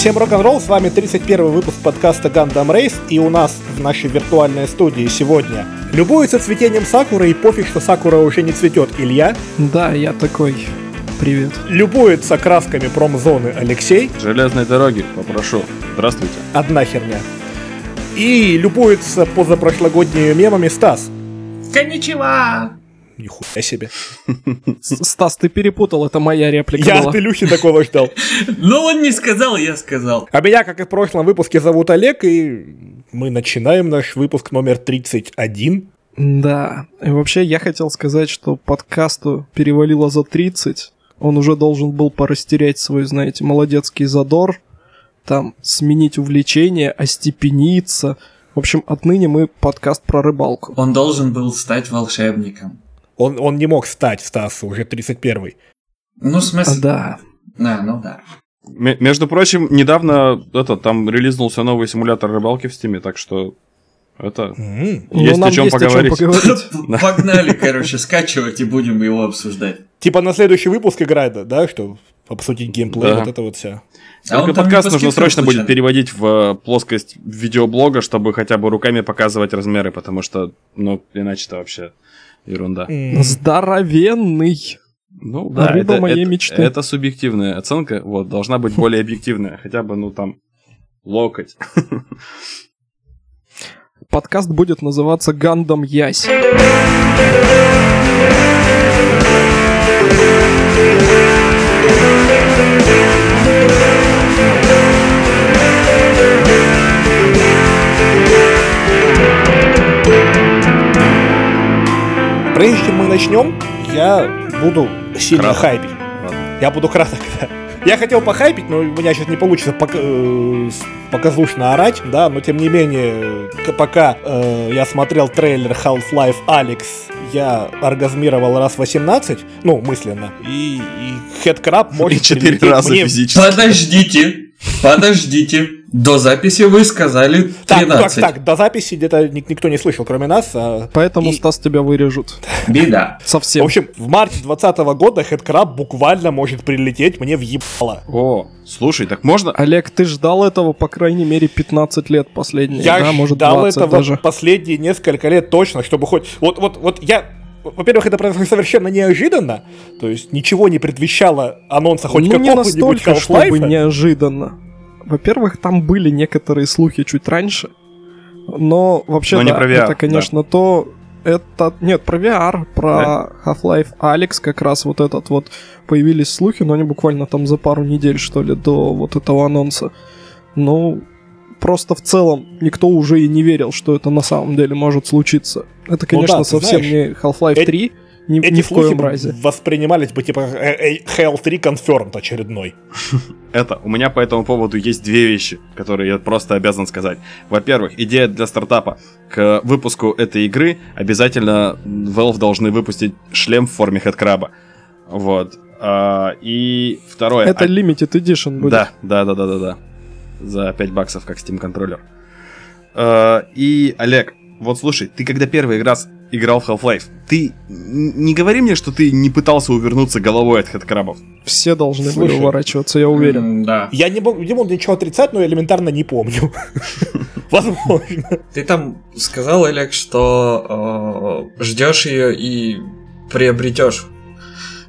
Всем рок-н-ролл, с вами 31 выпуск подкаста Gundam Race, и у нас в нашей виртуальной студии сегодня любуется цветением Сакура, и пофиг, что Сакура уже не цветет, Илья. Да, я такой. Привет. Любуется красками промзоны Алексей. Железной дороги, попрошу. Здравствуйте. Одна херня. И любуется позапрошлогодними мемами Стас. Коничева! Нихуя себе. Стас, ты перепутал, это моя реплика Я была. от Илюхи такого ждал. Ну, он не сказал, я сказал. А меня, как и в прошлом выпуске, зовут Олег, и мы начинаем наш выпуск номер 31. Да. И вообще, я хотел сказать, что подкасту перевалило за 30. Он уже должен был порастерять свой, знаете, молодецкий задор. Там, сменить увлечение, остепениться. В общем, отныне мы подкаст про рыбалку. Он должен был стать волшебником. Он, он не мог стать, Стас, уже 31 Ну, в А, смысле... да. Да, ну да. М- между прочим, недавно это, там релизнулся новый симулятор рыбалки в Стиме, так что это... Ну, Есть нам о чем есть поговорить. о чем поговорить. Погнали, короче, скачивать и будем его обсуждать. Типа на следующий выпуск играет, да, что обсудить геймплей, Да. вот это вот все. А Только подкаст по нужно срочно будет переводить в э, плоскость видеоблога, чтобы хотя бы руками показывать размеры, потому что, ну, иначе-то вообще ерунда. М. Здоровенный. Ну, Да, рыба это, моей это- мечты. это субъективная оценка, вот, должна быть более объективная, хотя бы, ну, там, локоть. Подкаст будет называться «Гандам Ясь». Прежде чем мы начнем, я буду сильно Кратко. хайпить. Ладно. Я буду кратко. да. Я хотел похайпить, но у меня сейчас не получится пок- э, показушно орать, да, но тем не менее, к- пока э, я смотрел трейлер Half-Life Alex, я оргазмировал раз 18, ну, мысленно, и, и Headcrab может И четыре прилететь раза мне физически. Подождите, подождите. До записи вы сказали Так, так, 13. так, до записи где-то ник- никто не слышал, кроме нас. а- Поэтому, И- Стас, тебя вырежут. Беда. В Совсем. общем, в марте 2020 года Headcrab буквально может прилететь мне в ебало. О, слушай, так можно? Олег, ты ждал этого, по крайней мере, 15 лет последние, Я да, может, ждал 20 этого даже. последние несколько лет точно, чтобы хоть... Вот, вот, вот я... Во-первых, это произошло совершенно неожиданно, то есть ничего не предвещало анонса хоть ну, не какого-нибудь настолько, чтобы Half-Life. неожиданно. Во-первых, там были некоторые слухи чуть раньше, но вообще, Но не да, про VR, это, конечно, то... Это... Нет, про VR, про Half-Life Alex как раз вот этот вот появились слухи, но они буквально там за пару недель, что ли, до вот этого анонса. Ну, просто в целом никто уже и не верил, что это на самом деле может случиться. Это, конечно, Ну да, совсем знаешь, не Half-Life эти- 3, ни, Эти ни в коем разе. воспринимались бы типа э, э, Hell 3 Confirmed очередной. Это, у меня по этому поводу есть две вещи, которые я просто обязан сказать. Во-первых, идея для стартапа. К выпуску этой игры обязательно Valve должны выпустить шлем в форме хедкраба. Вот. А, и второе. Это а- Limited Edition будет. Да, да, да, да, да, да. За 5 баксов, как Steam контроллер. А, и, Олег, вот слушай, ты когда первый раз играл в Half-Life, ты не говори мне, что ты не пытался увернуться головой от хедкрабов. Все должны были Слушай, уворачиваться, я уверен. М, Да. Я не, мог- не буду ничего отрицать, но элементарно не помню. Возможно. Ты там сказал, Олег, что ждешь ее и приобретешь.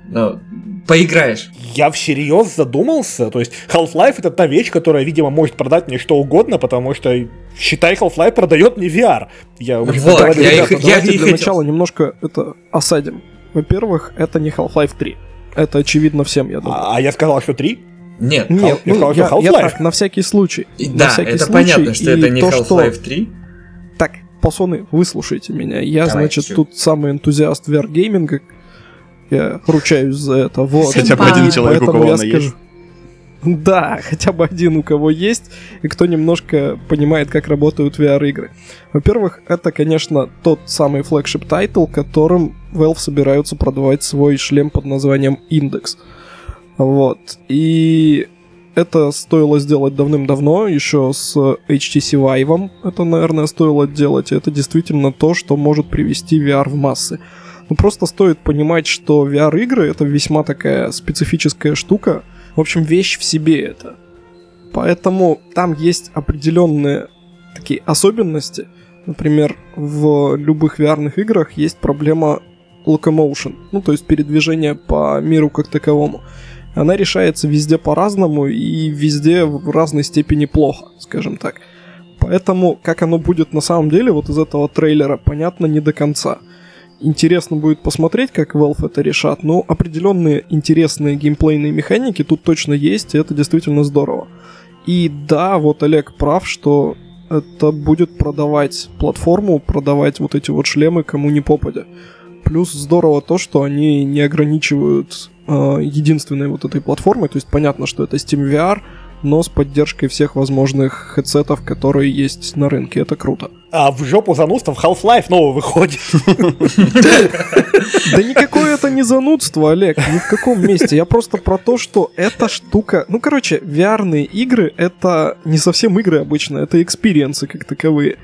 Ну, поиграешь. Я всерьез задумался. То есть Half-Life это та вещь, которая, видимо, может продать мне что угодно, потому что, считай, Half-Life продает мне VR. Я уже Вот, говорил, я ребята, их- и для хотел. начала немножко это осадим. Во-первых, это не Half-Life 3. Это очевидно всем, я думаю. А, а я сказал, что три? Нет. Нет, я ну, сказал, я, что я Half-Life. так, на всякий случай. И На да, всякий это случай, понятно, что и это не то, Half-Life 3. Так, пацаны, выслушайте меня. Я, Давай, значит, чё? тут самый энтузиаст VR-гейминга. Я ручаюсь за это. Вот. Хотя бы один человек, у кого я она скажу. есть. Да, хотя бы один, у кого есть, и кто немножко понимает, как работают VR-игры. Во-первых, это, конечно, тот самый flagship title, которым Valve собираются продавать свой шлем под названием Index. Вот. И это стоило сделать давным-давно, еще с HTC Vive. Это, наверное, стоило делать. Это действительно то, что может привести VR в массы. Ну, просто стоит понимать, что VR-игры — это весьма такая специфическая штука. В общем, вещь в себе это. Поэтому там есть определенные такие особенности. Например, в любых VR играх есть проблема locomotion, ну то есть передвижение по миру как таковому. Она решается везде по-разному и везде в разной степени плохо, скажем так. Поэтому, как оно будет на самом деле, вот из этого трейлера, понятно не до конца. Интересно будет посмотреть, как Valve это решат, но определенные интересные геймплейные механики тут точно есть, и это действительно здорово. И да, вот Олег прав, что это будет продавать платформу, продавать вот эти вот шлемы кому не попадя. Плюс здорово то, что они не ограничивают э, единственной вот этой платформой, то есть понятно, что это Steam VR, но с поддержкой всех возможных headset ов, которые есть на рынке. Это круто. А в жопу занудства Half-Life новый выходит. Да никакое это не занудство, Олег, ни в каком месте. Я просто про то, что эта штука... Ну, короче, VR игры — это не совсем игры обычно, это experience ы как таковые.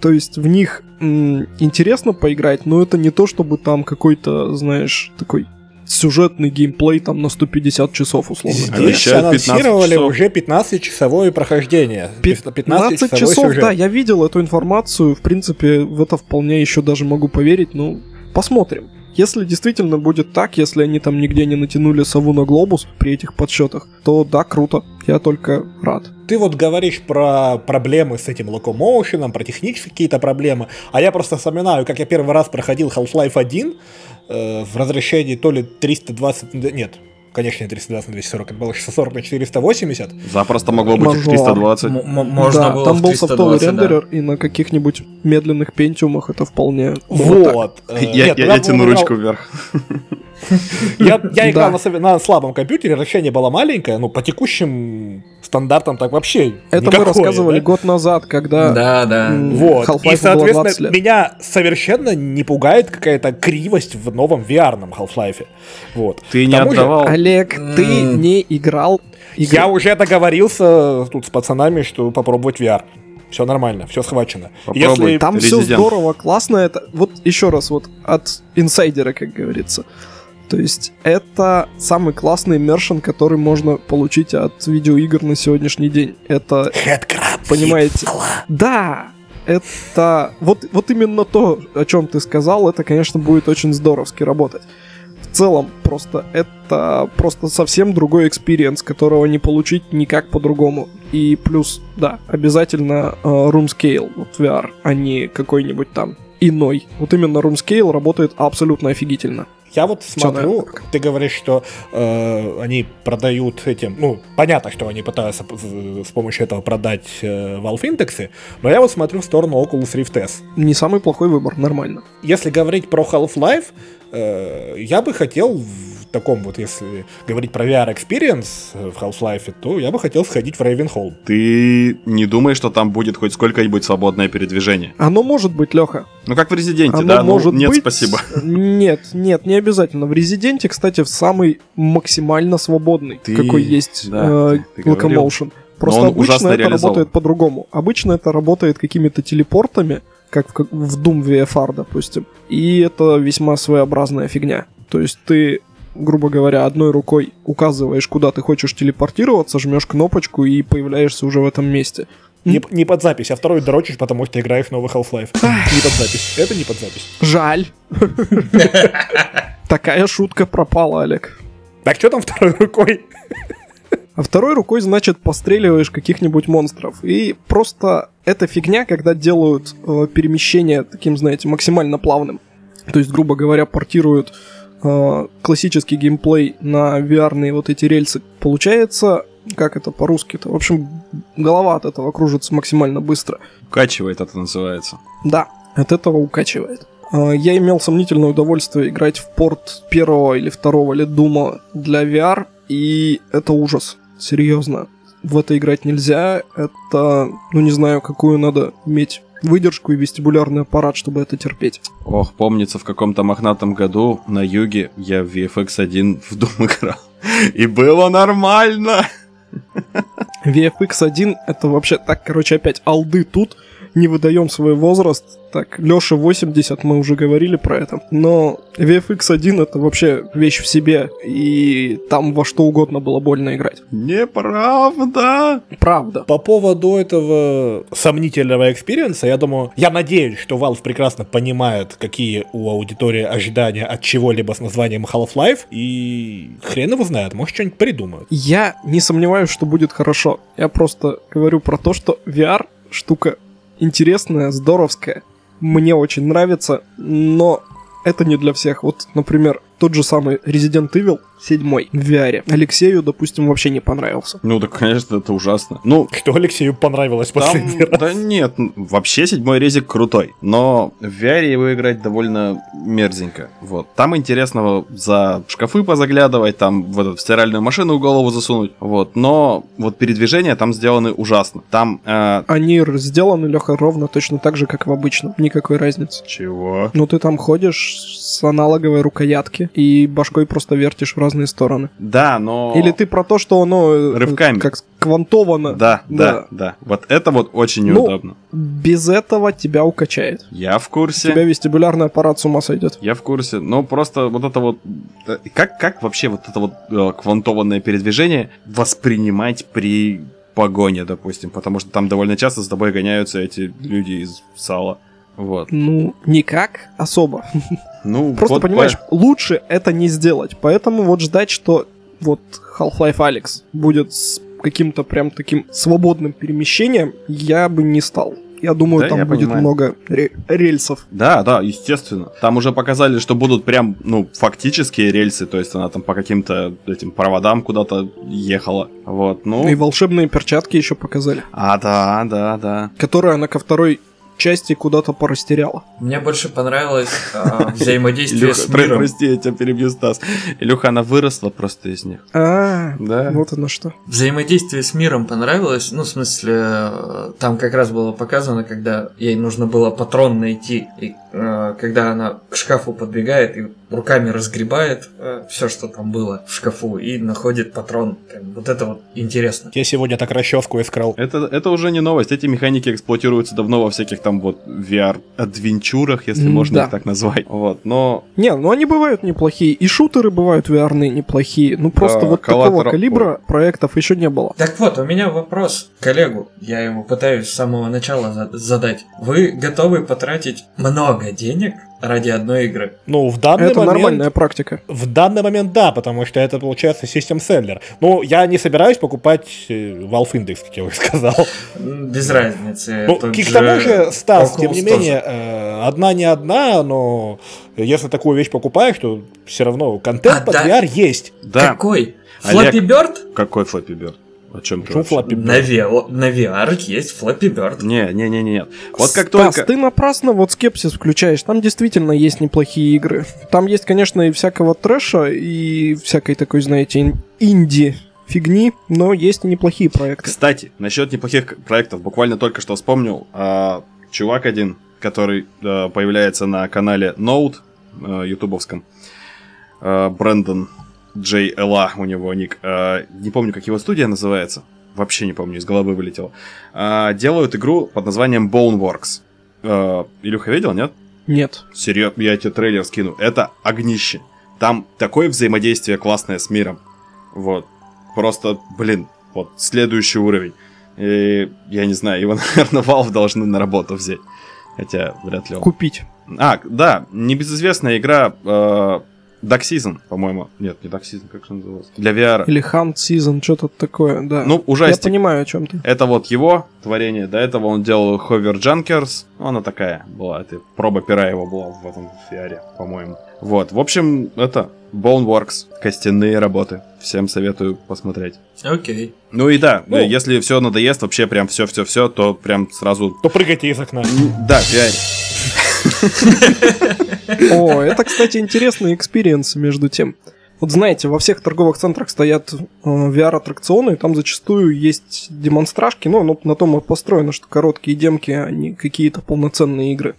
То есть в них м, интересно поиграть, но это не то, чтобы там какой-то, знаешь, такой сюжетный геймплей там на 150 часов условно. Здесь Обещают 15 анонсировали часов. уже 15-часовое прохождение. 15 15-часовой часов, сюжет. да, я видел эту информацию, в принципе, в это вполне еще даже могу поверить, ну, посмотрим. Если действительно будет так, если они там нигде не натянули сову на глобус при этих подсчетах, то да, круто, я только рад. Ты вот говоришь про проблемы с этим локомоушеном, про технические какие-то проблемы, а я просто вспоминаю, как я первый раз проходил Half-Life 1 э, в разрешении то ли 320, на- нет, конечно, не 320 на 240, это было 640 на 480. Запросто могло быть и Мажор. 320. М- м- можно да, было там был софтовый 320, да. рендерер, и на каких-нибудь медленных пентиумах это вполне. Вот. э, Я, нет, я- я тяну играл- ручку вверх. Я, я играл Да. на, слабом компьютере, разрешение было маленькое, ну, по текущим стандартам так вообще Это никакое, мы рассказывали да? год назад, когда Да, да. Вот. Half-Life И, было соответственно, 20 лет. меня совершенно не пугает какая-то кривость в новом VR-ном Half-Life. Вот. Ты не тому же, отдавал. Олег, ты не играл игры. Я уже договорился тут с пацанами, что попробовать VR. Все нормально, все схвачено. Попробуй. Если Там все Resident. здорово, классно. Это вот еще раз вот от инсайдера, как говорится. То есть это самый классный иммершн, который можно получить от видеоигр на сегодняшний день. Это, Headcrab, понимаете? Да, это вот, вот именно то, о чем ты сказал, это, конечно, будет очень здоровски работать. В целом, просто это просто совсем другой experience, которого не получить никак по-другому. И плюс, да, обязательно э, room scale, вот VR, а не какой-нибудь там иной. Вот именно room scale работает абсолютно офигительно. Я вот смотрю, как ты говоришь, что э, они продают этим, ну, понятно, что они пытаются с помощью этого продать э, Valve индексы, но я вот смотрю в сторону Oculus Rift S. Не самый плохой выбор, нормально. Если говорить про Half-Life, э, я бы хотел таком вот, если говорить про VR experience э, в Half-Life, то я бы хотел сходить в Ravenholm. Ты не думаешь, что там будет хоть сколько-нибудь свободное передвижение? Оно может быть, Леха. Ну, как в Резиденте, Оно да? Ну, может нет, быть. спасибо. Нет, нет, не обязательно. В Резиденте, кстати, в самый максимально свободный, Ты- какой есть да, э, ты говорил. Locomotion. Просто он обычно это работает по-другому. Обычно это работает какими-то телепортами, как в, как в Doom VFR, допустим. И это весьма своеобразная фигня. То есть ты грубо говоря, одной рукой указываешь, куда ты хочешь телепортироваться, жмешь кнопочку и появляешься уже в этом месте. Не, не под запись, а второй дрочишь, потому что играешь в новый Half-Life. Не под запись. Это не под запись. Жаль. Такая шутка пропала, Олег. Так что там второй рукой? А второй рукой, значит, постреливаешь каких-нибудь монстров. И просто эта фигня, когда делают э, перемещение таким, знаете, максимально плавным. То есть, грубо говоря, портируют э, классический геймплей на VR вот эти рельсы. Получается, как это по-русски-то? В общем, голова от этого кружится максимально быстро. Укачивает это называется. Да, от этого укачивает. А, Я имел сомнительное удовольствие играть в порт первого или второго ледума для VR, и это ужас. Серьезно. В это играть нельзя. Это, ну не знаю, какую надо иметь выдержку и вестибулярный аппарат, чтобы это терпеть. Ох, помнится, в каком-то мохнатом году на юге я в VFX1 в Doom играл. И было нормально. VFX 1 это вообще так, короче, опять old ы тут. Не выдаем свой возраст. Так, Лёша 80, мы уже говорили про это. Но VFX 1 это вообще вещь в себе, и там во что угодно было больно играть. Неправда! Правда. По поводу этого сомнительного experience а, я думаю, я надеюсь, что Valve прекрасно понимает, какие у аудитории ожидания от чего-либо с названием Half-Life, и хрен его знает, может что-нибудь придумают. Я не сомневаюсь, что будет хорошо. Я просто говорю про то, что VR штука интересная, здоровская. Мне очень нравится, но это не для всех. Вот, например, тот же самый Resident Evil 7 в VR. Алексею, допустим, вообще не понравился. Ну, да, конечно, это ужасно. Ну, Что Алексею понравилось там, последний раз? да нет, вообще седьмой резик крутой, но в VR его играть довольно мерзенько. Вот. Там интересного за шкафы позаглядывать, там в, в стиральную машину голову засунуть, вот. Но вот передвижения там сделаны ужасно. Там... э, Они сделаны, Леха, ровно точно так же, как в обычном. Никакой разницы. чего? Ну, ты там ходишь с аналоговой рукоятки и башкой просто вертишь в разные стороны. Да, но... Или ты про то, что оно... э, Рывками. Как квантовано. Да, да, Да. да, Вот это вот очень Ну, неудобно. Без этого тебя укачает. Я в У курсе. тебя вестибулярный аппарат с ума сойдет. Я в курсе, но просто вот это вот... э, Как, как вообще вот это вот э, квантованное передвижение воспринимать при погоне, допустим? Потому что там довольно часто с тобой гоняются эти люди из сала. Вот. Ну, никак особо. Ну, Просто вот понимаешь, лучше это не сделать. Поэтому вот ждать, что вот Half-Life Alex будет с каким-то прям таким свободным перемещением, я бы не стал. Я думаю, Да, там я будет понимаю. много ре- рельсов. Да, да, естественно. Там уже показали, что будут прям, ну, фактические рельсы, то есть она там по каким-то этим проводам куда-то ехала. Вот, ну... И волшебные перчатки еще показали, А, да, да, да. которые она ко второй части куда-то порастеряла. Мне больше понравилось а, взаимодействие с миром. прости, я тебя перебью, Стас. Илюха, она выросла просто из них. А, Да. вот оно что. Взаимодействие с миром понравилось. Ну, в смысле, э, там как раз было показано, когда ей нужно было патрон найти. И э, когда она к шкафу подбегает и руками разгребает все, что там было в шкафу, и находит патрон. Прям Вот это вот интересно. Я сегодня так расческу искрал. Это, это уже не новость. Эти механики эксплуатируются давно во всяких там вот VR-адвенчурах, если можно да. их так назвать. Вот, но Не, ну они бывают неплохие. И шутеры бывают VR неплохие. Ну просто Да, вот такого коллатора- калибра проектов еще не было. Так вот, у меня вопрос коллегу. Я его пытаюсь с самого начала за- задать. Вы готовы потратить много денег ради одной игры? Ну, в данный это момент... нормальная практика. В данный момент да, потому что это получается систем селлер. Ну, я не собираюсь покупать э, Valve Index, как я уже сказал. Без разницы. Ну, к тому же, Стас, тем не менее, э, одна не одна, но если такую вещь покупаешь, то все равно контент А, под да. VR есть. да, Какой? Флаппи Бёрд? какой Флэппи Бёрд? О чем ты Почему вообще? Flappy Bird? На, VR, на VR есть Флаппи Бёрд. Не, не, не, не, нет. Вот как Стас, только... ты напрасно вот скепсис включаешь. Там действительно есть неплохие игры. Там есть, конечно, и всякого трэша, и всякой такой, знаете, ин- инди фигни, но есть и неплохие проекты. Кстати, насчет неплохих проектов, буквально только что вспомнил, а, чувак один, который а, появляется на канале Note, а, ютубовском, а, Брэндон Джей Элла у него ник, а, не помню, как его студия называется, вообще не помню, из головы вылетело, А, делают игру под названием Boneworks. А, Илюха видел, нет? Нет. Серьезно, я тебе трейлер скину. Это огнище. Там такое взаимодействие классное с миром. Вот. Просто, блин, вот следующий уровень. И я не знаю, его, наверное, Valve должны на работу взять. Хотя вряд ли он. Купить. А, да, небезызвестная игра э, Dark Season, по-моему. Нет, не Dark Season, как же она называлась? Для VR. Или Hunt Season, что-то такое, да. Ну, Я ужастик. понимаю, о чем ты. Это вот его творение. До этого он делал Hover Junkers. Ну, она такая была. Это проба пера его была в этом VR е, по-моему. Вот. В общем, это Boneworks. Костяные работы. Всем советую посмотреть. Окей. Ну и да, Ну. если все надоест, вообще прям все-все-все, то прям сразу... То прыгайте из окна. Да, VR е. О, это, кстати, интересный experience между тем. Вот знаете, во всех торговых центрах стоят э, VR-аттракционы, и там зачастую есть демонстражки, ну, ну, на том и построено, что короткие демки, а не какие-то полноценные игры.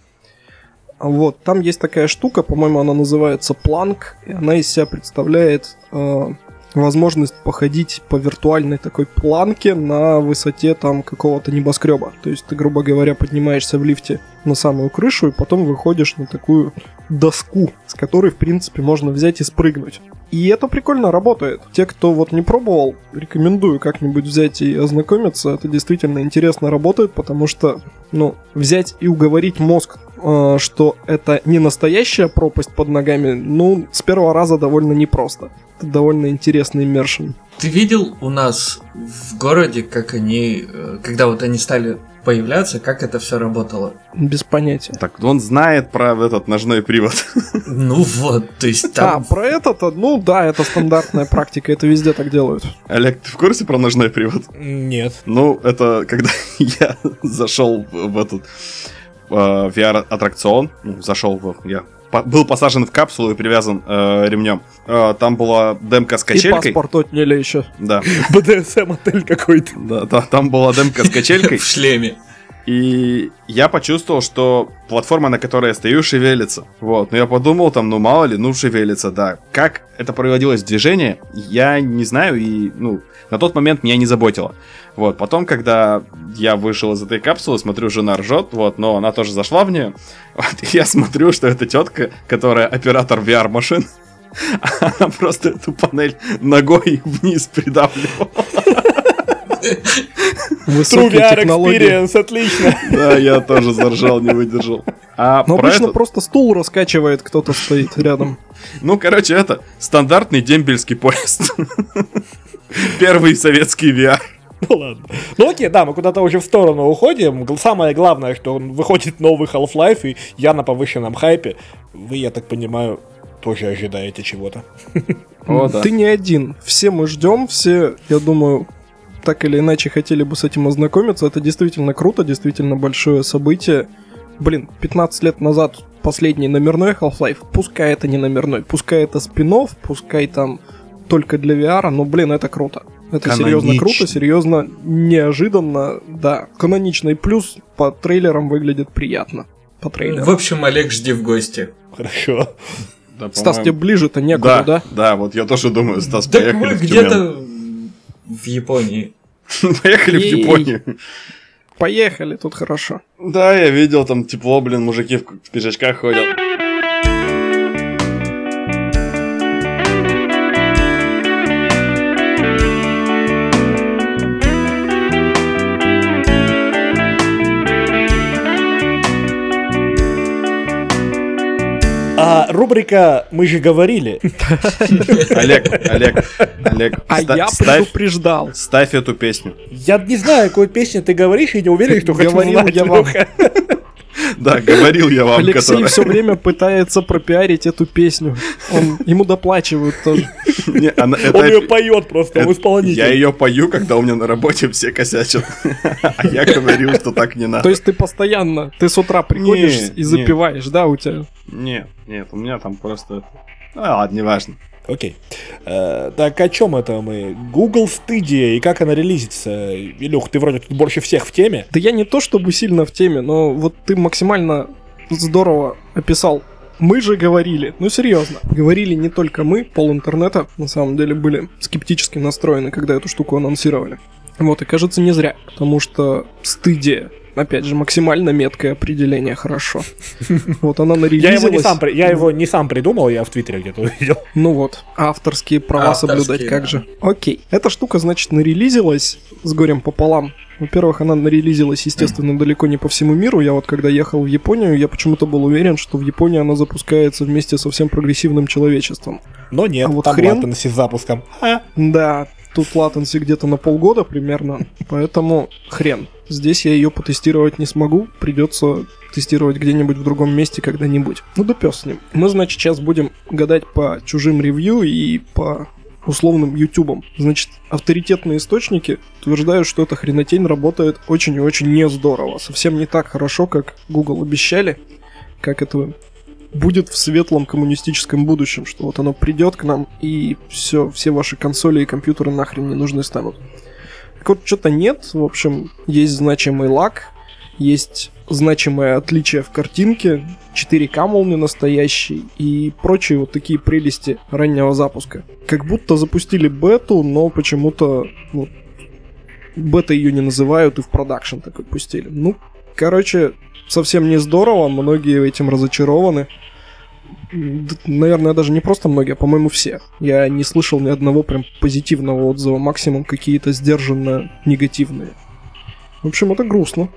Вот, там есть такая штука, по-моему, она называется Планк, и она из себя представляет э, возможность походить по виртуальной такой планке на высоте там какого-то небоскреба. То есть ты, грубо говоря, поднимаешься в лифте на самую крышу и потом выходишь на такую доску, с которой, в принципе, можно взять и спрыгнуть. И это прикольно работает. Те, кто вот не пробовал, рекомендую как-нибудь взять и ознакомиться. Это действительно интересно работает, потому что, ну, взять и уговорить мозг, что это не настоящая пропасть под ногами, ну, с первого раза довольно непросто. Это довольно интересный иммершн. Ты видел у нас в городе, как они, э, когда вот они стали появляться, как это все работало? Без понятия. Так, он знает про этот ножной привод. Ну вот, то есть там... А, про это-то, ну да, это стандартная практика, это везде так делают. Олег, ты в курсе про ножной привод? Нет. Ну, это когда я зашел в этот э, VR-аттракцион, ну, зашел в... Я по- был посажен в капсулу и привязан э, ремнем. Э, там была демка с И качелькой. паспорт отняли еще. Да, БДСМ отель какой-то. да, да, там была демка с качелькой. В шлеме. И я почувствовал, что платформа, на которой я стою, шевелится. Вот. Но я подумал, там, ну мало ли, ну шевелится, да. Как это проводилось в движение, я не знаю, и, ну, на тот момент меня не заботило. Вот. Потом, когда я вышел из этой капсулы, смотрю, жена ржет, вот, но она тоже зашла в нее. Вот, и я смотрю, что это тетка, которая оператор VR-машин, она просто эту панель ногой вниз придавливала. True VR. Experience, отлично. Да, я тоже заржал, не выдержал. А Но обычно это- просто стул раскачивает, кто-то стоит рядом. Ну, короче, это стандартный дембельский поезд. Первый советский VR. Ну ладно. Ну окей, да, мы куда-то уже в сторону уходим. Самое главное, что он выходит новый Half-Life, и я на повышенном хайпе. Вы, я так понимаю, тоже ожидаете чего-то. О, да. Ты не один. Все мы ждем, все, я думаю, так или иначе хотели бы с этим ознакомиться. Это действительно круто, действительно большое событие. Блин, 15 лет назад последний номерной Half-Life, пускай это не номерной, пускай это спин пускай там только для VR, но, блин, это круто. Это серьезно Канонично. круто, серьезно неожиданно, да. Каноничный плюс по трейлерам выглядит приятно. По трейлерам. В общем, Олег, жди в гости. Хорошо. Да, Стас, тебе ближе-то некуда, да, да? да, вот я тоже думаю, Стас, Так поехали мы в где-то в Японии. Поехали в. Японию. Поехали, тут хорошо. Да, я видел, там тепло, блин, мужики в, в пиджачках ходят. А рубрика «Мы же говорили». Олег, Олег, Олег, А ста- я ставь, предупреждал. ставь эту песню. Я не знаю, какую песню ты говоришь, и не уверен, что хочу Говорил знать, я вам. Да, говорил я вам, Алексей которая- все время пытается пропиарить эту песню. Он, ему доплачивают тоже. Не, она- это- Он ее поет просто, он это- исполнитель. Я ее пою, когда у меня на работе все косячат. А я говорил, что так не То надо. есть ты постоянно, ты с утра приходишь Не, и запиваешь, да, у тебя? Нет, нет, у меня там просто... А, ладно, неважно. Окей. Э, так о чем это мы? Google Stadia и как она релизится? Илюх, ты вроде тут больше всех в теме. Да я не то чтобы сильно в теме, но вот ты максимально здорово описал. Мы же говорили, ну серьезно, говорили не только мы, пол интернета на самом деле были скептически настроены, когда эту штуку анонсировали. Вот, и кажется, не зря, потому что стыдия, опять же, максимально меткое определение, хорошо. Вот она Я нарелизилась. его, не сам, при- я его не сам придумал, я в Твиттере где-то увидел. Ну вот, авторские права Авторские, соблюдать, как да. же. Окей. Эта штука, значит, нарелизилась с горем пополам. Во-первых, она нарелизилась, естественно, далеко не по всему миру. Я вот когда ехал в Японию, я почему-то был уверен, что в Японии она запускается вместе со всем прогрессивным человечеством. Но нет, А вот там хрен- латенси с запуском. А, Да, тут латенси где-то на полгода примерно, поэтому хрен. Здесь я ее потестировать не смогу, придется тестировать где-нибудь в другом месте когда-нибудь. Ну да пес с ним. Мы, значит, сейчас будем гадать по чужим ревью и по условным ютубам. Значит, авторитетные источники утверждают, что эта хренотень работает очень и очень не здорово. Совсем не так хорошо, как Google обещали, как это будет в светлом коммунистическом будущем, что вот оно придет к нам и все, все ваши консоли и компьютеры нахрен не нужны станут. Так вот, что-то нет, в общем, есть значимый лаг, есть значимое отличие в картинке, 4К, мол, не настоящий и прочие вот такие прелести раннего запуска. Как будто запустили бету, но почему-то вот, бета ее не называют и в продакшн такой пустили. Ну, короче, совсем не здорово, многие этим разочарованы. Наверное, даже не просто многие, а, по-моему, все. Я не слышал ни одного прям позитивного отзыва, максимум какие-то сдержанно негативные. В общем, это грустно.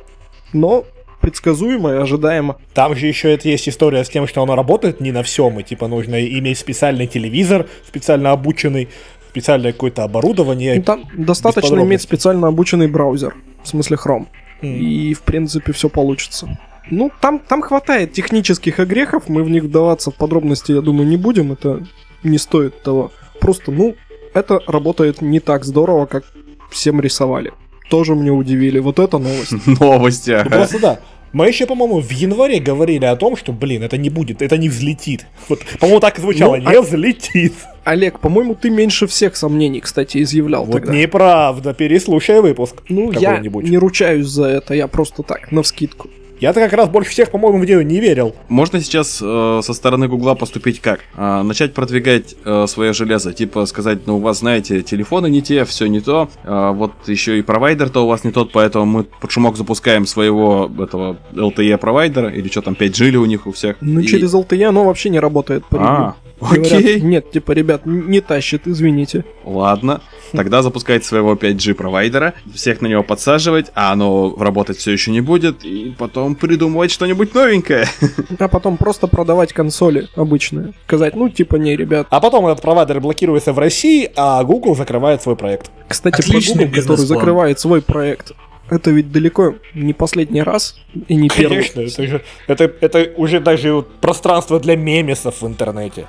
Но предсказуемо и ожидаемо. Там же еще это есть история с тем, что оно работает не на всем, и типа нужно иметь специальный телевизор, специально обученный, специальное какое-то оборудование. Ну, Там достаточно иметь специально обученный браузер, в смысле Chrome. И, в принципе, все получится. Ну, там, там хватает технических огрехов, мы в них вдаваться в подробности, я думаю, не будем, это не стоит того. Просто, ну, это работает не так здорово, как всем рисовали. Тоже мне удивили. Вот это новость. Новости. Ну, ага. просто да. Мы еще, по-моему, в январе говорили о том, что, блин, это не будет, это не взлетит. Вот, по-моему, так и звучало, Ну, не а- взлетит. Олег, по-моему, ты меньше всех сомнений, кстати, изъявлял Вот тогда. неправда, переслушай выпуск. Ну, я не ручаюсь за это, я просто так, навскидку. Я-то как раз больше всех, по-моему, в нее не верил. Можно сейчас э, со стороны Гугла поступить как? А, начать продвигать э, свое железо, типа сказать, ну у вас, знаете, телефоны не те, все не то, а, вот еще и провайдер-то у вас не тот, поэтому мы под шумок запускаем своего этого LTE провайдера, или что там, 5G ли у них у всех. Ну, И- через LTE оно вообще не работает по А. Говорят, окей. нет, типа, ребят, не тащит, извините. Ладно, тогда запускайте своего 5G провайдера, всех на него подсаживать, а оно работать все еще не будет, и потом придумывать что-нибудь новенькое. А потом просто продавать консоли обычные. Сказать, ну, типа, не, ребят. А потом этот провайдер блокируется в России, а Google закрывает свой проект. Кстати, Отличный про Google, который закрывает свой проект. Это ведь далеко не последний раз и не первый. Конечно, это же это, это уже даже вот пространство для мемесов в интернете.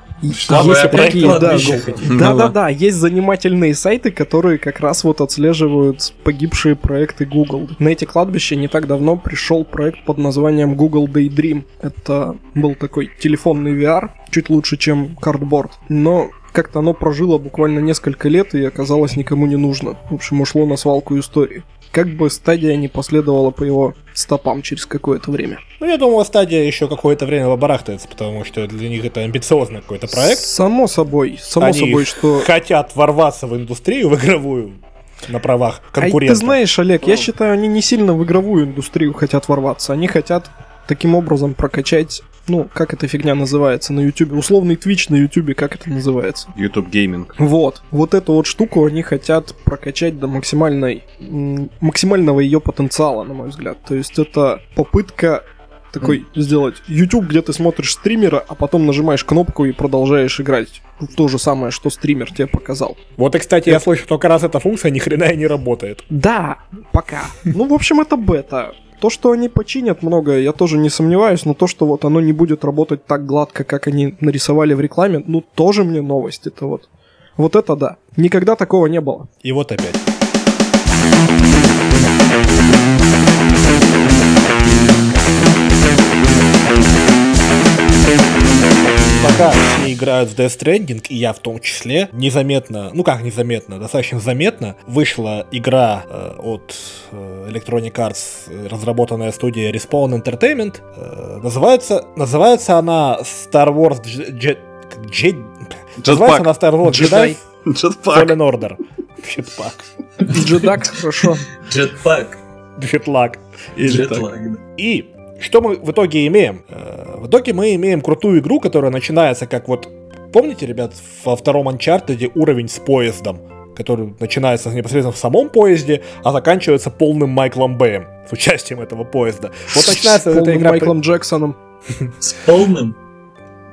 Опять такие, да? Ну Да, да, да. да, есть занимательные сайты, которые как раз вот отслеживают погибшие проекты Google. На эти кладбища не так давно пришел проект под названием Google Daydream. Это был такой телефонный VR, чуть лучше, чем Cardboard. Но как-то оно прожило буквально несколько лет и оказалось никому не нужно. В общем, ушло на свалку истории. Как бы стадия не последовала по его стопам через какое-то время. Ну, я думаю, стадия еще какое-то время барахтается, потому что для них это амбициозный какой-то проект. Само собой, само Они собой, что... хотят ворваться в индустрию, в игровую, на правах А конкурента. ты знаешь, Олег, я считаю, они не сильно в игровую индустрию хотят ворваться. Они хотят таким образом прокачать, ну, как эта фигня называется на YouTube, условный Twitch на YouTube, как это называется. YouTube Gaming. Вот, вот эту вот штуку они хотят прокачать до максимальной, максимального ее потенциала, на мой взгляд. То есть это попытка такой сделать YouTube, где ты смотришь стримера, а потом нажимаешь кнопку и продолжаешь играть. То же самое, что стример тебе показал. Вот и, кстати, я слышу, только раз эта функция ни хрена и не работает. Да, пока. Ну, в общем, это бета. То, что они починят многое, я тоже не сомневаюсь, но то, что вот оно не будет работать так гладко, как они нарисовали в рекламе, ну, тоже мне новость. Это вот... Вот это да. Никогда такого не было. И вот опять. Пока все играют в Death Stranding, и я в том числе, незаметно, ну как незаметно, достаточно заметно, вышла игра э, от э, Electronic Arts, разработанная студией Respawn Entertainment. Э, называется, называется она Star Wars Jet- Jet- Называется она Star Wars Jedi. Fallen Order. Jetpack. Джедак, хорошо. Джетпак. Jetlag. Джетлаг. да. И что мы в итоге имеем? Э, В итоге мы имеем крутую игру, которая начинается как вот... Помните, ребят, во втором Uncharted уровень с поездом? Который начинается непосредственно в самом поезде, а заканчивается полным Майклом Бэем с участием этого поезда. Вот начинается С эта полным игра... Майклом Джексоном. С полным.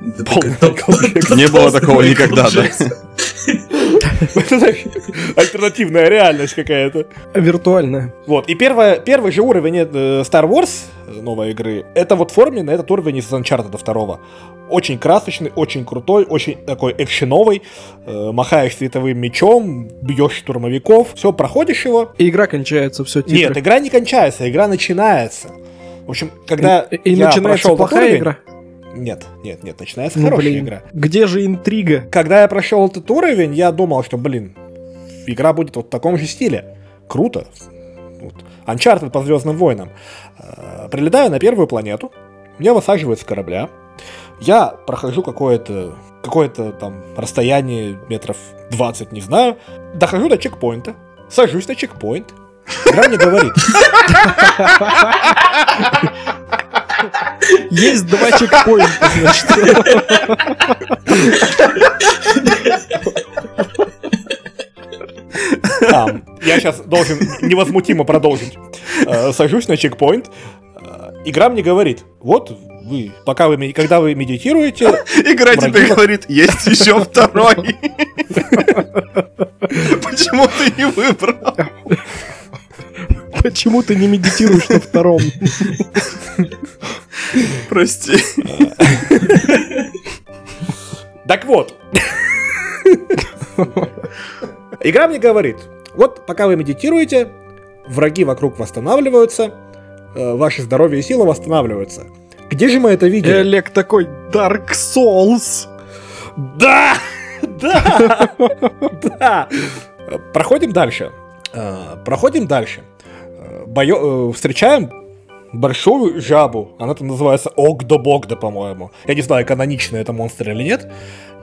Не было такого никогда, да. Альтернативная реальность какая-то. Виртуальная. Вот, и первое, первый же уровень э, Star Wars э, новой игры, это вот форменно этот уровень из Uncharted 2. Очень красочный, очень крутой, очень такой экшеновый, э, махаешь световым мечом, бьешь штурмовиков, все, проходишь его. И игра кончается, все, титры. Нет, игра не кончается, игра начинается. В общем, когда И, и я начинается прошел плохая уровень- игра. Нет, нет, нет, начинается Ну, хорошая блин. игра. Где же интрига? Когда я прошел этот уровень, я думал, что, блин, игра будет вот в таком же стиле. Круто. вот, Uncharted по Звездным войнам. Э, прилетаю на первую планету, меня высаживают с корабля, я прохожу какое-то какое-то там расстояние метров 20, не знаю, дохожу до чекпоинта, сажусь на чекпоинт, игра мне говорит. Есть два чекпоинта, значит. Там, я сейчас должен невозмутимо продолжить. Э, Сажусь на чекпоинт. Э, Игра мне говорит, вот вы, пока вы, когда вы медитируете, Игра тебе Враги- говорит, есть еще второй. Почему ты не выбрал? Почему ты не медитируешь на втором? Прости. Так вот. Игра мне говорит, вот пока вы медитируете, враги вокруг восстанавливаются, э, ваше здоровье и сила восстанавливаются. Где же мы это видели? Олег такой, Dark Souls. Да! Да! Да! Проходим дальше. Э, Проходим дальше. Боё- э, Встречаем большую жабу. Она там называется Огдо-Богда, по-моему. Я не знаю, канонично это монстр или нет.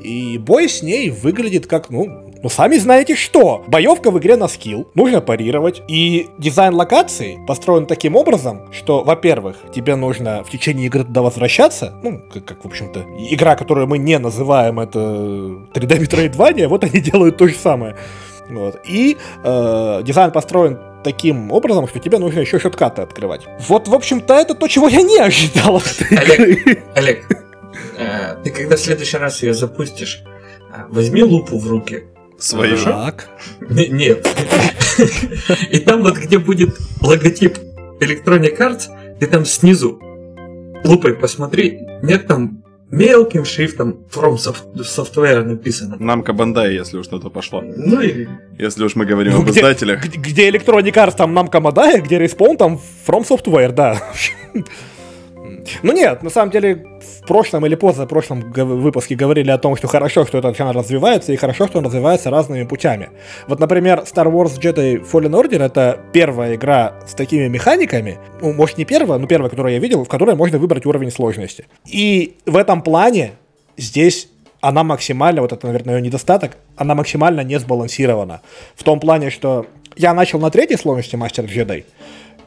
И бой с ней выглядит как, ну, ну сами знаете что. Боевка в игре на скилл, нужно парировать. И дизайн локаций построен таким образом, что, во-первых, тебе нужно в течение игры туда возвращаться. Ну, как, как, в общем-то, игра, которую мы не называем это 3D Metroidvania, вот они делают то же самое. Вот. И э, дизайн построен таким образом, что тебе нужно еще шоткаты открывать. Вот, в общем-то, это то, чего я не ожидал от этой Олег. игры. Олег, э, ты когда в следующий раз ее запустишь, э, возьми лупу в руки. Свою. Так. Не- Нет. И там вот где будет логотип Electronic Arts, ты там снизу лупой посмотри, нет там мелким шрифтом From Soft- Software написано. Намка Бандай, если уж что-то пошло. Ну и Если уж мы говорим Ну, об где- издателях. Где Electronic Arts, там нам Камадая, где Respawn, там From Software, да. Ну нет, на самом деле, в прошлом или позапрошлом выпуске говорили о том, что хорошо, что этот жанр развивается, и хорошо, что он развивается разными путями. Вот, например, Star Wars Jedi Fallen Order — это первая игра с такими механиками, ну, может, не первая, но первая, которую я видел, в которой можно выбрать уровень сложности. И в этом плане здесь она максимально, вот это, наверное, ее недостаток, она максимально не сбалансирована. В том плане, что я начал на третьей сложности Мастер Джедай,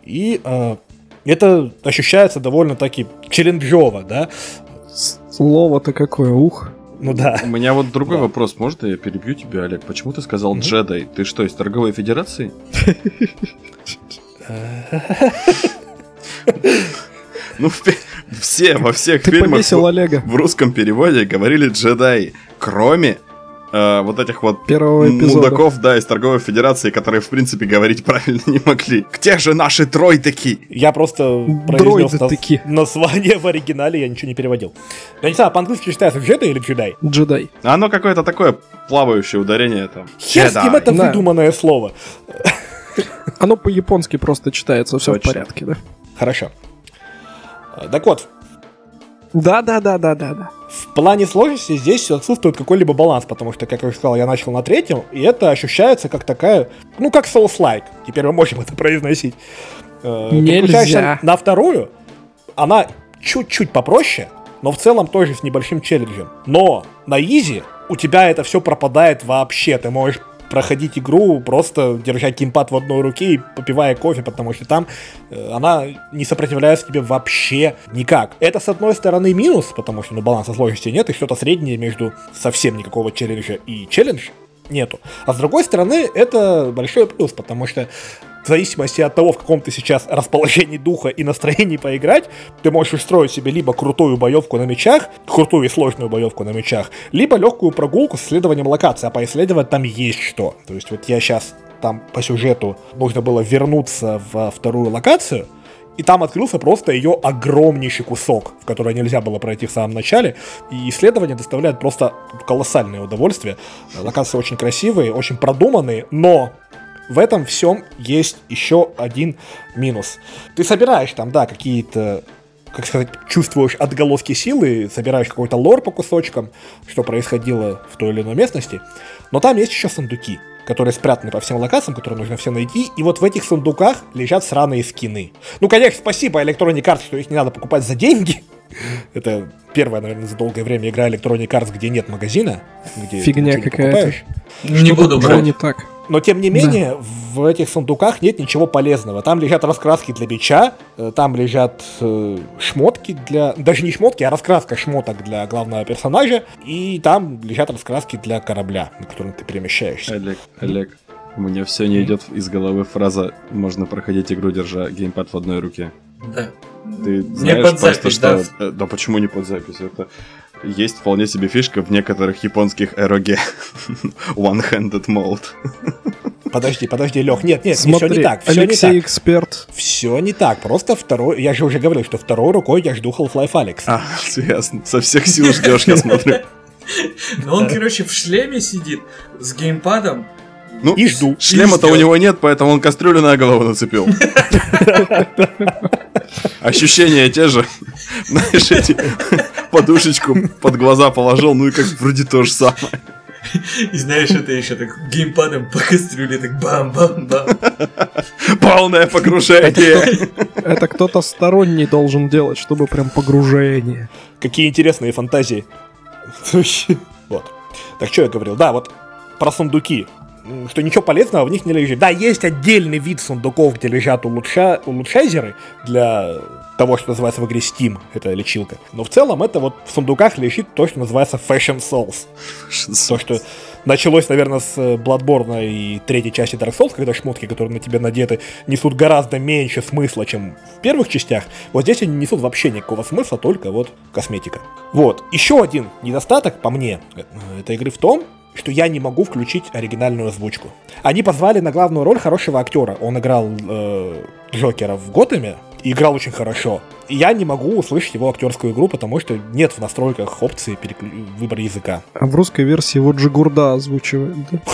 и э, это ощущается довольно-таки челленджово, да? Слово-то какое, ух. Ну да. У меня вот другой Да. вопрос. Можно я перебью тебя, Олег? Почему ты сказал джедай? Ты что, из торговой федерации? Ну, все, во всех фильмах в русском переводе говорили джедай, кроме э, вот этих вот первого эпизода. мудаков, да, из торговой федерации, которые, в принципе, говорить правильно не могли. Где же наши тройтаки? Я просто произнес наз- название в оригинале, я ничего не переводил. Я не знаю, по-английски читается джедай или джедай? Джедай. Оно какое-то такое плавающее ударение там. Хер с ним, это Да. выдуманное слово. Оно по-японски просто читается, все в Точно. порядке, да? Хорошо. Так вот, Да-да-да-да-да-да. В плане сложности здесь отсутствует какой-либо баланс, потому что, как я уже сказал, я начал на третьем, и это ощущается как такая, ну, как Souls-like. Теперь мы можем это произносить. Э, Нельзя. на вторую, она чуть-чуть попроще, но в целом тоже с небольшим челленджем. Но на изи у тебя это все пропадает вообще. Ты можешь проходить игру, просто держа геймпад в одной руке и попивая кофе, потому что там э, она не сопротивляется тебе вообще никак. Это, с одной стороны, минус, потому что ну, баланса сложности нет, и что-то среднее между совсем никакого челленджа и челлендж нету. А с другой стороны, это большой плюс, потому что в зависимости от того, в каком ты сейчас расположении духа и настроении поиграть, ты можешь устроить себе либо крутую боевку на мечах, крутую и сложную боевку на мечах, либо легкую прогулку с исследованием локации, а поисследовать там есть что. То есть вот я сейчас там по сюжету нужно было вернуться во вторую локацию, и там открылся просто ее огромнейший кусок, в который нельзя было пройти в самом начале. И исследование доставляет просто колоссальное удовольствие. Локации очень красивые, очень продуманные, но в этом всем есть еще один минус. Ты собираешь там, да, какие-то как сказать, чувствуешь отголоски силы, собираешь какой-то лор по кусочкам, что происходило в той или иной местности, но там есть еще сундуки. которые спрятаны по всем локациям, которые нужно все найти. И вот в этих сундуках лежат сраные скины. Ну, конечно, спасибо Electronic Arts, что их не надо покупать за деньги. Это первая, наверное, за долгое время игра Electronic Arts, где нет магазина. Где Фигня какая-то. Не буду брать. не так? Но тем не менее, в этих сундуках нет ничего полезного. Там лежат раскраски для меча, э, там лежат э, шмотки для... Даже не шмотки, а раскраска шмоток для главного персонажа. И там лежат раскраски для корабля, на котором ты перемещаешься. Олег, Олег, мне все не идет из головы фраза «можно проходить игру, держа геймпад в одной руке». Да. Ты знаешь под просто, запись, что... э, Да почему не под запись? Это есть вполне себе фишка в некоторых японских эроге. One-handed mode. Подожди, подожди, Лех, нет, нет, все Смотри, не так, все не Алексей так. эксперт. Все не так, просто второй... Я же уже говорил, что второй рукой я жду Half-Life Алекс. А, ясно. Со всех сил ждешь, я смотрю. Но он, короче, в шлеме сидит с геймпадом. Ну, И жду. Шлема-то у него нет, поэтому он кастрюлю на голову нацепил. Ощущения те же. Знаешь, эти подушечку под глаза положил, ну и как вроде то же самое. И знаешь, это еще так геймпадом по кастрюле, так бам-бам-бам. Полное погружение. Это кто-то сторонний должен делать, чтобы прям погружение. Какие интересные фантазии. Вот. Так что я говорил? Да, вот про сундуки. Что ничего полезного в них не лежит. Да, есть отдельный вид сундуков, где лежат улучша... улучшайзеры для того, что называется в игре Steam, это лечилка. Но в целом это вот в сундуках лежит то, что называется Fashion Souls. То, что началось, наверное, с э, Bloodborne и третьей части Dark Souls, когда шмотки, которые на тебя надеты, несут гораздо меньше смысла, чем в первых частях. Вот здесь они не несут вообще никакого смысла, только вот косметика. Вот. Еще один недостаток, по мне, э, этой игры в том, что я не могу включить оригинальную озвучку. Они позвали на главную роль хорошего актера. Он играл э, Джокера в Готэме играл очень хорошо. Я не могу услышать его актерскую игру, потому что нет в настройках опции переклю- выбора языка. А в русской версии вот Джигурда озвучивает. да?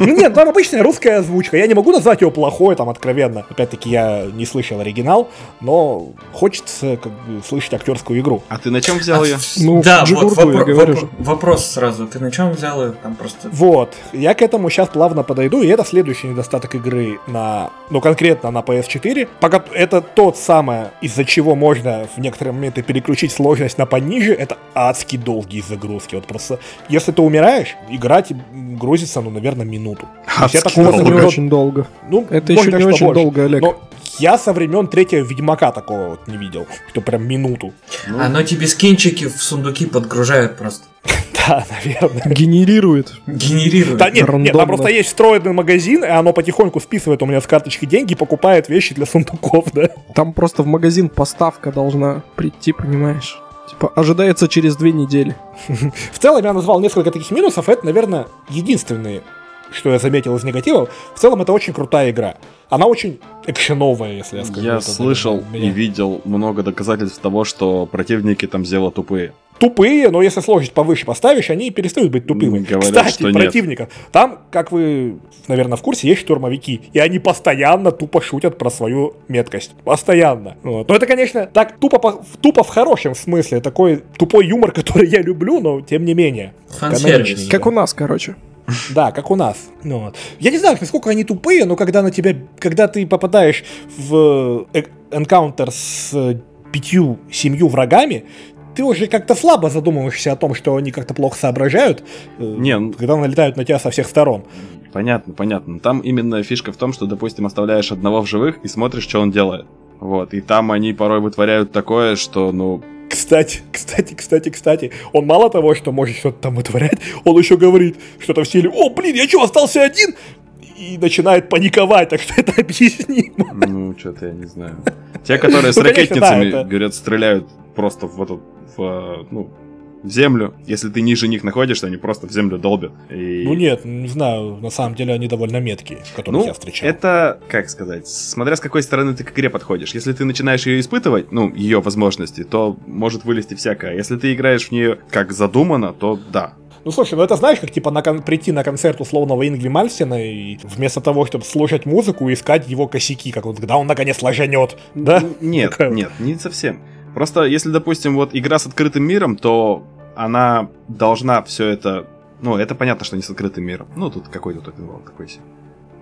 Ну нет, там обычная русская озвучка. Я не могу назвать его плохой, там, откровенно. Опять-таки, я не слышал оригинал, но хочется как бы, слышать актерскую игру. А ты на чем взял ее? Ну, да, вот Джигурду, я говорю вопрос сразу. Ты на чем взял ее? Там просто... Вот, я к этому сейчас плавно подойду, и это следующий недостаток игры на, ну, конкретно на PS4. Пока это тот самое, из-за чего можно в некоторые моменты переключить сложность на пониже, это адски долгие загрузки. Вот просто, если ты умираешь, игра тебе грузится, ну, наверное, минуту. Есть я Адски такого времен- очень долго. Ну, Это еще не очень долго, Олег. Но я со времен третьего Ведьмака такого вот не видел, что прям минуту. Ну, Оно тебе скинчики в сундуки подгружает просто. Да, наверное. Генерирует. Генерирует. Да нет, нет, там просто есть встроенный магазин, и оно потихоньку списывает у меня с карточки деньги и покупает вещи для сундуков, да. Там просто в магазин поставка должна прийти, понимаешь? Типа, ожидается через две недели. В целом я назвал несколько таких минусов, это, наверное, единственные, что я заметил из негативов. В целом это очень крутая игра. Она очень экшеновая, если я скажу. Я это, слышал наверное, и видел много доказательств того, что противники там зело тупые. Тупые, но если сложность повыше поставишь, они перестают быть тупыми. Говорят, Кстати, что нет. противников. Там, как вы, наверное, в курсе, есть штурмовики. И они постоянно тупо шутят про свою меткость. Постоянно. Вот. Но это, конечно, так тупо, по- тупо в хорошем смысле. Такой тупой юмор, который я люблю, но тем не менее. Как у нас, короче. Да, как у нас. Ну, вот. Я не знаю, насколько они тупые, но когда на тебя, когда ты попадаешь в энкаунтер с э, пятью, семью врагами, ты уже как-то слабо задумываешься о том, что они как-то плохо соображают, э, Не, ну- когда налетают на тебя со всех сторон. Понятно, понятно. Там именно фишка в том, что, допустим, оставляешь одного в живых и смотришь, что он делает. Вот, и там они порой вытворяют такое, что, ну, Кстати, кстати, кстати, кстати, он мало того, что может что-то там вытворять, он еще говорит что-то в стиле «О, блин, я что, остался один?» И начинает паниковать, так что это объяснимо. ну, что-то я не знаю. Те, которые с Ну, ракетницами, говорят, стреляют просто в эту, в, э, ну, в землю. Если ты ниже них находишься, они просто в землю долбят. И... Ну нет, не знаю, на самом деле они довольно меткие, которых Ну, я встречал. это, как сказать, смотря с какой стороны ты к игре подходишь. Если ты начинаешь ее испытывать, ну, ее возможности, то может вылезти всякое. Если ты играешь в нее как задумано, то да. Ну слушай, ну это знаешь, как типа на кон- прийти на концерт условного Ингви Мальстина и вместо того, чтобы слушать музыку, искать его косяки, как вот когда он наконец ложанет, да? Нет, Такая нет, не совсем. Просто если, допустим, вот игра с открытым миром, то она должна все это Ну, это понятно, что не с открытым миром. Ну, тут какой-то open world такой себе.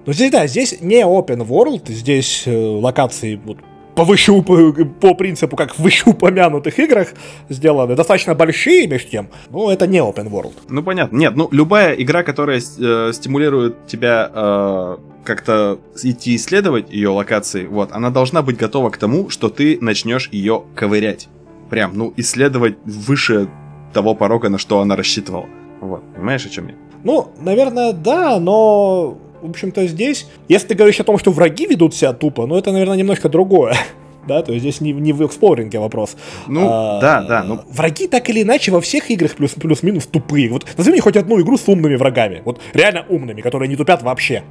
Ну здесь, да, здесь не open world, здесь э, локации вот, по, выше, по, по принципу, как в вышеупомянутых играх сделаны, достаточно большие, между тем, но это не open world. Ну, понятно. Нет, ну, любая игра, которая э, стимулирует тебя э, как-то идти исследовать ее локации, вот, она должна быть готова к тому, что ты начнешь ее ковырять. Прям, ну, исследовать выше того порога, на что она рассчитывала. Вот, понимаешь, о чем я? Ну, наверное, да, но в общем-то, здесь, если ты говоришь о том, что враги ведут себя тупо, ну, это, наверное, немножко другое. Да, то есть здесь не, не в эксплоринге вопрос. Ну, а, да, да. Ну... Враги так или иначе во всех играх плюс, плюс-минус тупые. Вот назови мне хоть одну игру с умными врагами. Вот реально умными, которые не тупят вообще.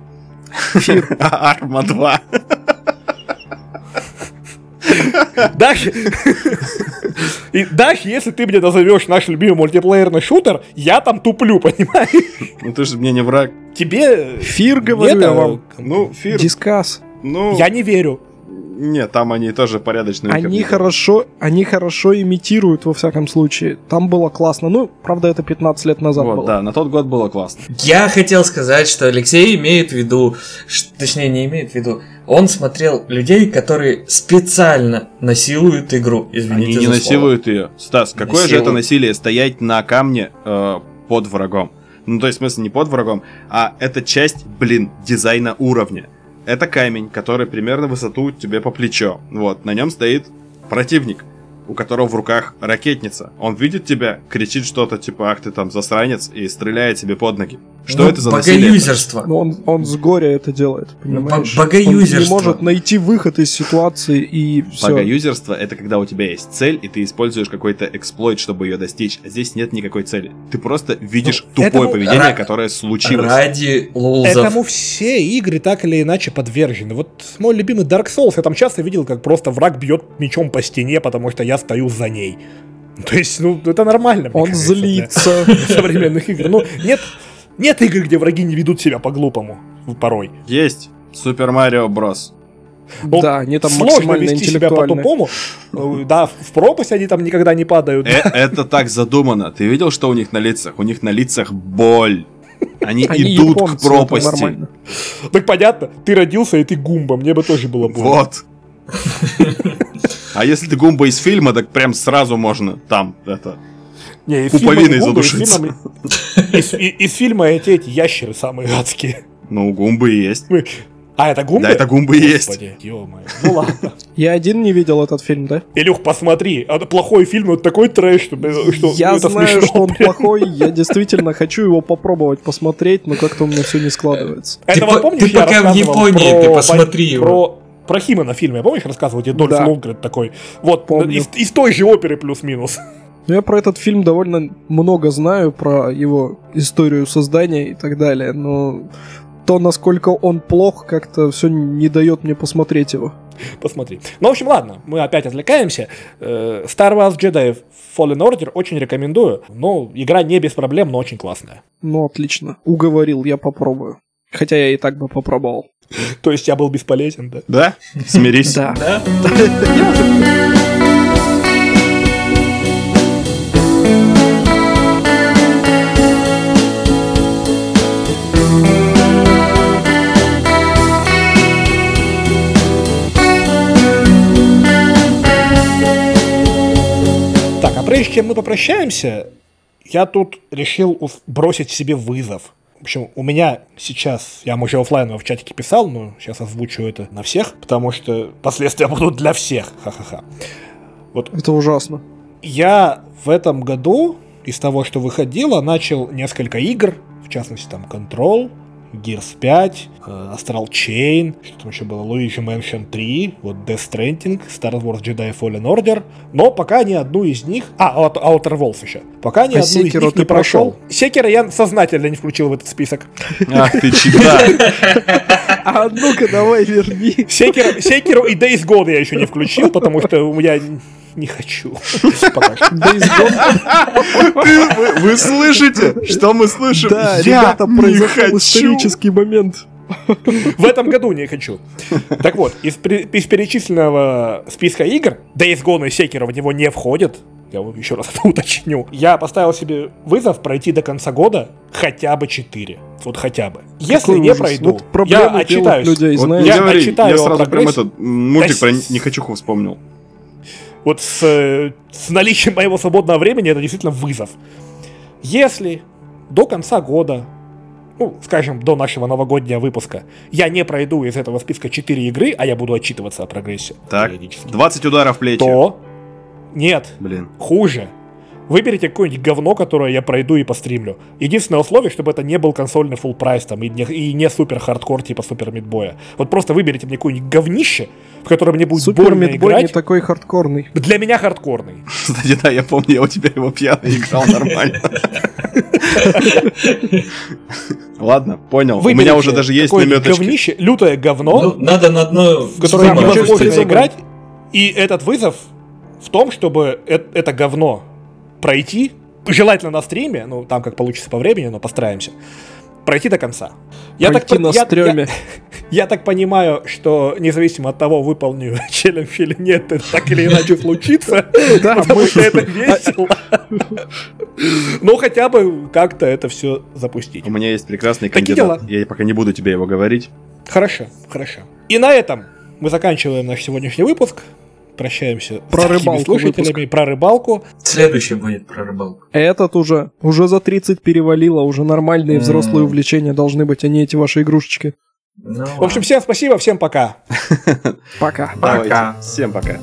Арма 2. Даже, и даже если ты мне назовешь наш любимый мультиплеерный шутер, я там туплю, понимаешь? Ну ты же мне не враг. Тебе... Фир, говорю я вам. Ну, Фир... Дискас. Ну... Я не верю. Нет, там они тоже порядочные. Они хорошо, они хорошо имитируют, во всяком случае. Там было классно. Ну, правда, это 15 лет назад вот, было. Да, на тот год было классно. Я хотел сказать, что Алексей имеет в виду, точнее, не имеет в виду, он смотрел людей, которые специально насилуют игру. Извините Они не насилуют ее. Стас, какое насилуют. же это насилие стоять на камне э, под врагом? Ну, то есть, в смысле, не под врагом, а это часть, блин, дизайна уровня. Это камень, который примерно высоту тебе по плечо. Вот, на нем стоит противник у которого в руках ракетница. Он видит тебя, кричит что-то типа, ах ты там засранец, и стреляет себе под ноги. Что ну, это за богоюзерство. Ну, он, он с горя это делает, понимаешь? Ну, богоюзерство. Он не может найти выход из ситуации и все. Богоюзерство — это когда у тебя есть цель, и ты используешь какой-то эксплойт, чтобы ее достичь. А здесь нет никакой цели. Ты просто видишь ну, тупое этому... поведение, Ра... которое случилось. Ради лолзов. Этому все игры так или иначе подвержены. Вот мой любимый Dark Souls, я там часто видел, как просто враг бьет мечом по стене, потому что я стою за ней. То есть, ну, это нормально. Он кажется, злится. Современных игр. Ну, нет, нет игр, где враги не ведут себя по-глупому. Порой. Есть. Супер Марио Брос. Ну, да, они там сложно вести себя по-тупому. Э, да, в пропасть они там никогда не падают. Э это так задумано. Ты видел, что у них на лицах? У них на лицах боль. Они, они идут японцы, к пропасти. Так понятно, ты родился, и ты гумба, мне бы тоже было больно. Вот. А если ты гумба из фильма, так прям сразу можно там это не, из пуповиной фильма, задушиться. Из фильма, из, фильма эти, эти ящеры самые адские. Ну, гумбы и есть. Мы... А, это гумбы? Да, это гумбы и есть. Ну ладно. Я один не видел этот фильм, да? Илюх, посмотри, это плохой фильм, это такой трэш, что, что Я это знаю, смешно, что он плохой, я действительно хочу его попробовать посмотреть, но как-то у меня все не складывается. Это ты, помнишь, ты пока в Японии, ты посмотри его. Про про Химена фильме, помнишь, рассказывал тебе Дольф да. Лунгрен такой? Вот, из, из той же оперы плюс-минус. Ну, я про этот фильм довольно много знаю, про его историю создания и так далее, но то, насколько он плох, как-то все не дает мне посмотреть его. Посмотри. Ну, в общем, ладно, мы опять отвлекаемся. Э, Star Wars Jedi Fallen Order очень рекомендую. Ну, игра не без проблем, но очень классная. Ну, отлично. Уговорил, я попробую. Хотя я и так бы попробовал. То есть я был бесполезен, да? Да? Смирись. Да. Так, прежде чем мы попрощаемся, я тут решил бросить себе вызов. В общем, у меня сейчас, я уже офлайн в чатике писал, но сейчас озвучу это на всех, потому что последствия будут для всех. Ха-ха-ха. Вот. Это ужасно. Я в этом году из того, что выходило, начал несколько игр, в частности там Control, Gears 5, э, Astral Chain, что там еще было, Luigi Mansion 3, вот Death Stranding, Star Wars Jedi Fallen Order, но пока ни одну из них... А, Outer Worlds еще. Пока ни а одну из них не прошел. Секера я сознательно не включил в этот список. Ах ты чита! А ну-ка давай верни. Секеру и Days Gone я еще не включил, потому что у меня не хочу. Вы слышите, что мы слышим? Да, ребята, произошел исторический момент. В этом году не хочу. Так вот, из, из перечисленного списка игр Days Gone и Sekiro в него не входят. я еще раз это уточню. Я поставил себе вызов пройти до конца года хотя бы 4. Вот хотя бы. Если Какой не ужас. пройду, Вот я отчитаюсь. людей, Вот не Я говори, отчитаю я сразу прям этот мультик Да про с- Нехочуху вспомнил. Вот с, э, с наличием моего свободного времени это действительно вызов. Если до конца года, ну, скажем, до нашего новогоднего выпуска, я не пройду из этого списка 4 игры, а я буду отчитываться о прогрессе Так, периодически, 20 ударов плети. то нет, Блин. хуже. Выберите какое-нибудь говно, которое я пройду и постримлю. Единственное условие, чтобы это не был консольный full price там и не, и не супер хардкор типа Super Meat Boy я. Вот просто выберите мне какое-нибудь говнище, в которое мне будет Супер больно Meat Boy не играть. такой хардкорный. Для меня хардкорный. Кстати, да, я помню, я у тебя его пьяный играл нормально. Ладно, понял. У меня уже даже есть наметочки. говнище, лютое говно, Ну, надо на одно... в которое невозможно играть. И этот вызов в том, чтобы э- это говно пройти, желательно на стриме, ну там как получится по времени, но постараемся, пройти до конца. Пройти по- на я- стреме. Я, я так понимаю, что независимо от того, выполню челлендж или нет, это так или иначе случится, Да, потому мы- что это весело. Ну хотя бы как-то это все запустить. У меня есть прекрасный кандидат. Я пока не буду тебе его говорить. Хорошо, хорошо. И на этом мы заканчиваем наш сегодняшний выпуск. Прощаемся Про с рыбалку слушателями, про рыбалку. Следующий будет про рыбалку. Этот уже, уже за 30 перевалило, уже нормальные М. взрослые увлечения должны быть, а не эти ваши игрушечки. Ну, В общем, всем спасибо, всем пока. Пока. Пока. Давайте. Всем пока.